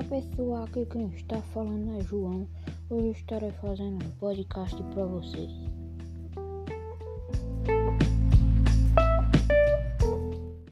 Olá pessoal, aqui quem está falando é João. Hoje estarei fazendo um podcast para vocês.